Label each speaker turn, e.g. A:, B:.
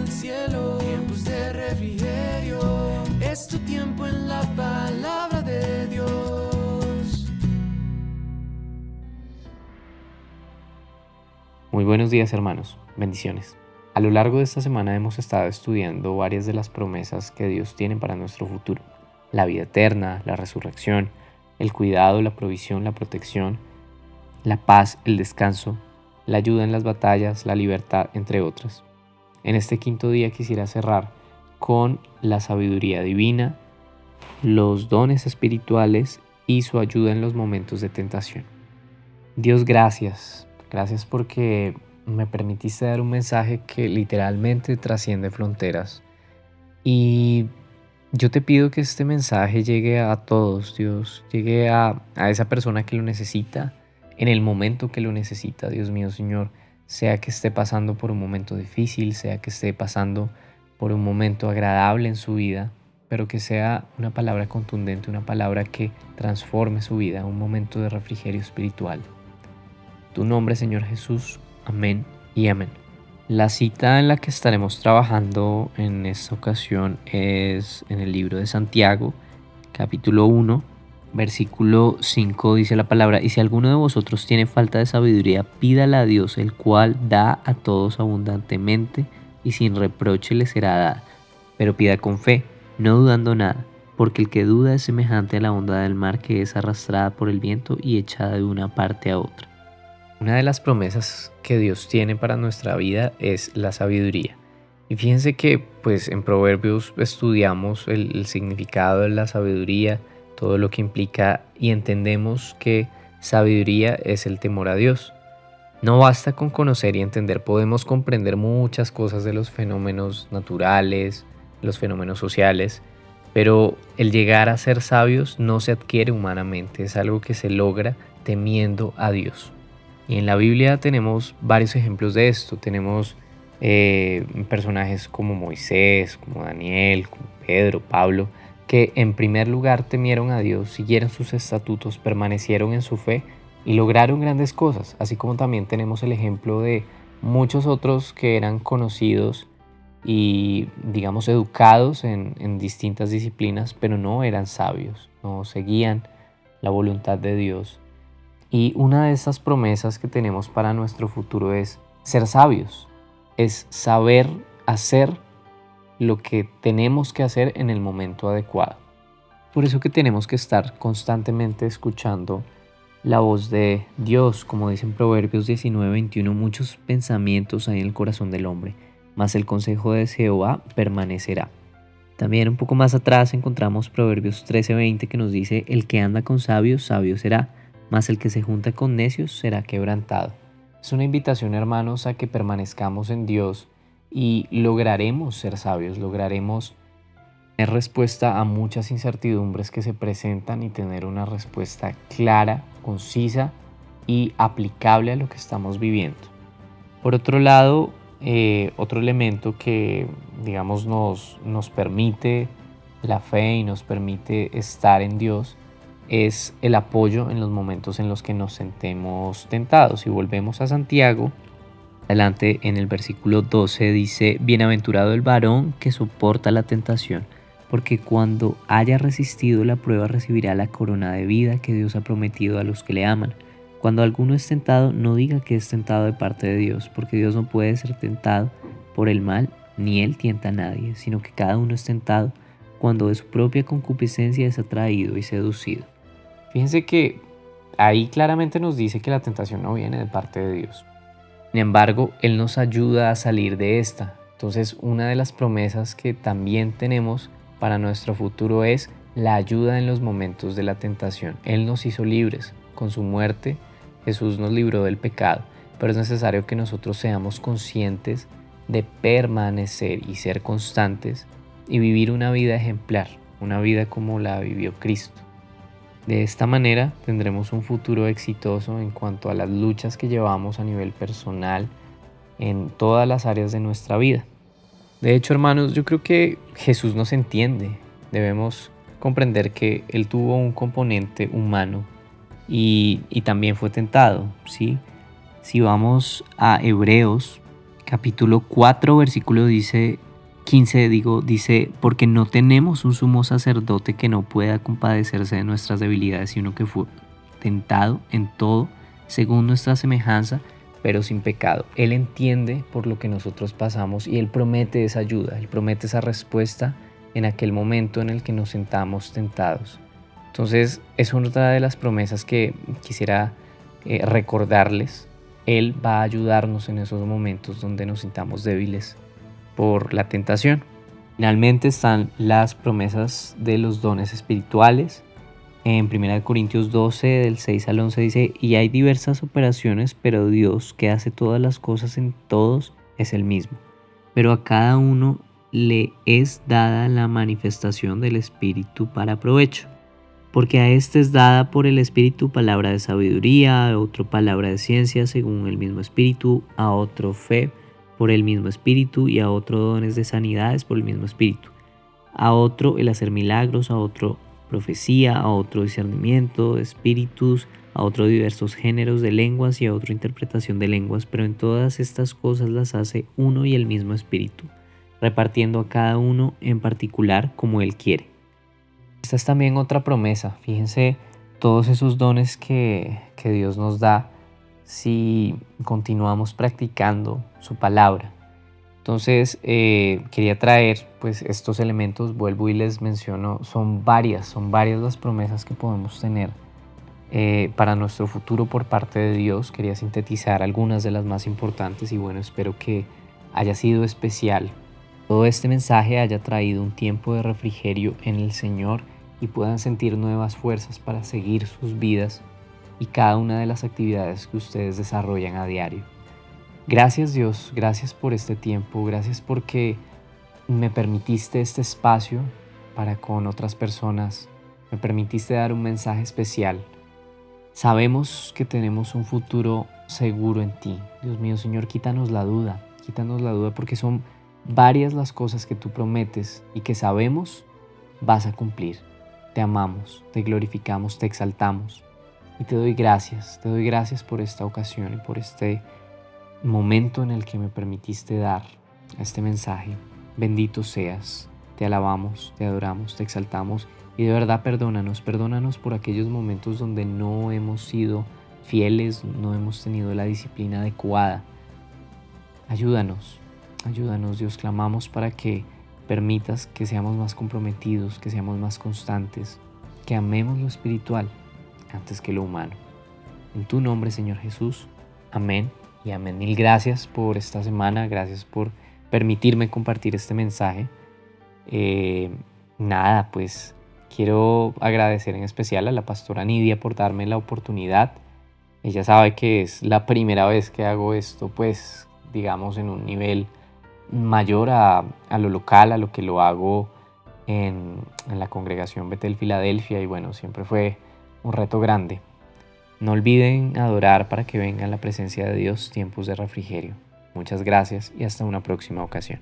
A: el cielo, tiempos de refrigerio. Es tu tiempo en la palabra de Dios.
B: Muy buenos días hermanos, bendiciones. A lo largo de esta semana hemos estado estudiando varias de las promesas que Dios tiene para nuestro futuro. La vida eterna, la resurrección, el cuidado, la provisión, la protección, la paz, el descanso, la ayuda en las batallas, la libertad, entre otras. En este quinto día quisiera cerrar con la sabiduría divina, los dones espirituales y su ayuda en los momentos de tentación. Dios, gracias. Gracias porque me permitiste dar un mensaje que literalmente trasciende fronteras. Y yo te pido que este mensaje llegue a todos, Dios, llegue a, a esa persona que lo necesita, en el momento que lo necesita, Dios mío, Señor, sea que esté pasando por un momento difícil, sea que esté pasando por un momento agradable en su vida, pero que sea una palabra contundente, una palabra que transforme su vida, un momento de refrigerio espiritual. Tu nombre, Señor Jesús. Amén y amén. La cita en la que estaremos trabajando en esta ocasión es en el libro de Santiago, capítulo 1, Versículo 5 dice la palabra, y si alguno de vosotros tiene falta de sabiduría, pídala a Dios, el cual da a todos abundantemente y sin reproche le será dada. Pero pida con fe, no dudando nada, porque el que duda es semejante a la onda del mar que es arrastrada por el viento y echada de una parte a otra. Una de las promesas que Dios tiene para nuestra vida es la sabiduría. Y fíjense que pues en Proverbios estudiamos el, el significado de la sabiduría, todo lo que implica y entendemos que sabiduría es el temor a Dios. No basta con conocer y entender, podemos comprender muchas cosas de los fenómenos naturales, los fenómenos sociales, pero el llegar a ser sabios no se adquiere humanamente, es algo que se logra temiendo a Dios. Y en la Biblia tenemos varios ejemplos de esto. Tenemos eh, personajes como Moisés, como Daniel, como Pedro, Pablo, que en primer lugar temieron a Dios, siguieron sus estatutos, permanecieron en su fe y lograron grandes cosas, así como también tenemos el ejemplo de muchos otros que eran conocidos y digamos educados en, distintas disciplinas, pero no eran sabios, no seguían la voluntad de Dios. Y una de esas promesas que tenemos para nuestro futuro es ser sabios, es saber hacer lo que tenemos que hacer en el momento adecuado. Por eso que tenemos que estar constantemente escuchando la voz de Dios, como dicen Proverbios 19:21, muchos pensamientos hay en el corazón del hombre, mas el consejo de Jehová permanecerá. También un poco más atrás encontramos Proverbios 13:20 que nos dice, el que anda con sabios, sabio será, mas el que se junta con necios será quebrantado. Es una invitación, hermanos, a que permanezcamos en Dios y lograremos ser sabios, lograremos tener respuesta a muchas incertidumbres que se presentan y tener una respuesta clara, concisa y aplicable a lo que estamos viviendo. Por otro lado, eh, otro elemento que digamos nos, nos permite la fe y nos permite estar en Dios es el apoyo en los momentos en los que nos sentemos tentados. Si volvemos a Santiago, Adelante en el versículo 12 dice, Bienaventurado el varón que soporta la tentación, porque cuando haya resistido la prueba recibirá la corona de vida que Dios ha prometido a los que le aman. Cuando alguno es tentado, no diga que es tentado de parte de Dios, porque Dios no puede ser tentado por el mal, ni él tienta a nadie, sino que cada uno es tentado cuando de su propia concupiscencia es atraído y seducido. Fíjense que ahí claramente nos dice que la tentación no viene de parte de Dios. Sin embargo, Él nos ayuda a salir de esta. Entonces, una de las promesas que también tenemos para nuestro futuro es la ayuda en los momentos de la tentación. Él nos hizo libres. Con su muerte, Jesús nos libró del pecado, pero es necesario que nosotros seamos conscientes de permanecer y ser constantes y vivir una vida ejemplar, una vida como la vivió Cristo. De esta manera tendremos un futuro exitoso en cuanto a las luchas que llevamos a nivel personal en todas las áreas de nuestra vida. De hecho, hermanos, yo creo que Jesús nos entiende. Debemos comprender que Él tuvo un componente humano y, también fue tentado. ¿sí? Si vamos a Hebreos capítulo 4, versículo dice 15 digo, dice, porque no tenemos un sumo sacerdote que no pueda compadecerse de nuestras debilidades, sino que fue tentado en todo, según nuestra semejanza, pero sin pecado. Él entiende por lo que nosotros pasamos y Él promete esa ayuda, Él promete esa respuesta en aquel momento en el que nos sentamos tentados. Entonces es otra de las promesas que quisiera eh, recordarles. Él va a ayudarnos en esos momentos donde nos sintamos débiles por la tentación. Finalmente están las promesas de los dones espirituales. En 1 Corintios 12, del 6 al 11 dice, y hay diversas operaciones, pero Dios que hace todas las cosas en todos es el mismo. Pero a cada uno le es dada la manifestación del Espíritu para provecho. Porque a éste es dada por el Espíritu palabra de sabiduría, a otro palabra de ciencia según el mismo Espíritu, a otro fe por el mismo espíritu y a otro dones de sanidades por el mismo espíritu. A otro el hacer milagros, a otro profecía, a otro discernimiento espíritus, a otro diversos géneros de lenguas y a otro interpretación de lenguas, pero en todas estas cosas las hace uno y el mismo espíritu, repartiendo a cada uno en particular como él quiere. Esta es también otra promesa, fíjense todos esos dones que, que Dios nos da si continuamos practicando su palabra. Entonces eh, quería traer pues estos elementos, vuelvo y les menciono, son varias, son varias las promesas que podemos tener eh, para nuestro futuro por parte de Dios. Quería sintetizar algunas de las más importantes y bueno, espero que haya sido especial. Todo este mensaje haya traído un tiempo de refrigerio en el Señor y puedan sentir nuevas fuerzas para seguir sus vidas y cada una de las actividades que ustedes desarrollan a diario. Gracias Dios, gracias por este tiempo, gracias porque me permitiste este espacio para con otras personas, me permitiste dar un mensaje especial. Sabemos que tenemos un futuro seguro en ti. Dios mío, Señor, quítanos la duda, quítanos la duda porque son varias las cosas que tú prometes y que sabemos vas a cumplir. Te amamos, te glorificamos, te exaltamos. Y te doy gracias, te doy gracias por esta ocasión y por este momento en el que me permitiste dar este mensaje. Bendito seas, te alabamos, te adoramos, te exaltamos y de verdad perdónanos, perdónanos por aquellos momentos donde no hemos sido fieles, no hemos tenido la disciplina adecuada. Ayúdanos, ayúdanos Dios, clamamos para que permitas que seamos más comprometidos, que seamos más constantes, que amemos lo espiritual antes que lo humano. En tu nombre, Señor Jesús. Amén y amén. Mil gracias por esta semana, gracias por permitirme compartir este mensaje. Eh, nada, pues quiero agradecer en especial a la pastora Nidia por darme la oportunidad. Ella sabe que es la primera vez que hago esto, pues digamos en un nivel mayor a, lo local, a lo que lo hago en, en la congregación Betel Filadelfia y bueno, siempre fue un reto grande. No olviden adorar para que venga la presencia de Dios tiempos de refrigerio. Muchas gracias y hasta una próxima ocasión.